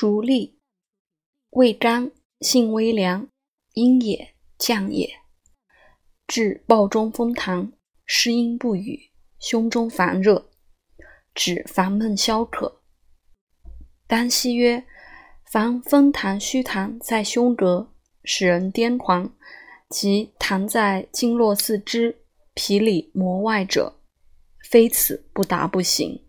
竹立，味甘，性微凉，阴也，降也。治暴中风痰，湿阴不语，胸中烦热，指烦闷消渴。丹溪曰：凡风痰虚痰在胸膈，使人癫狂，即痰在经络四肢、皮里膜外者，非此不达不行。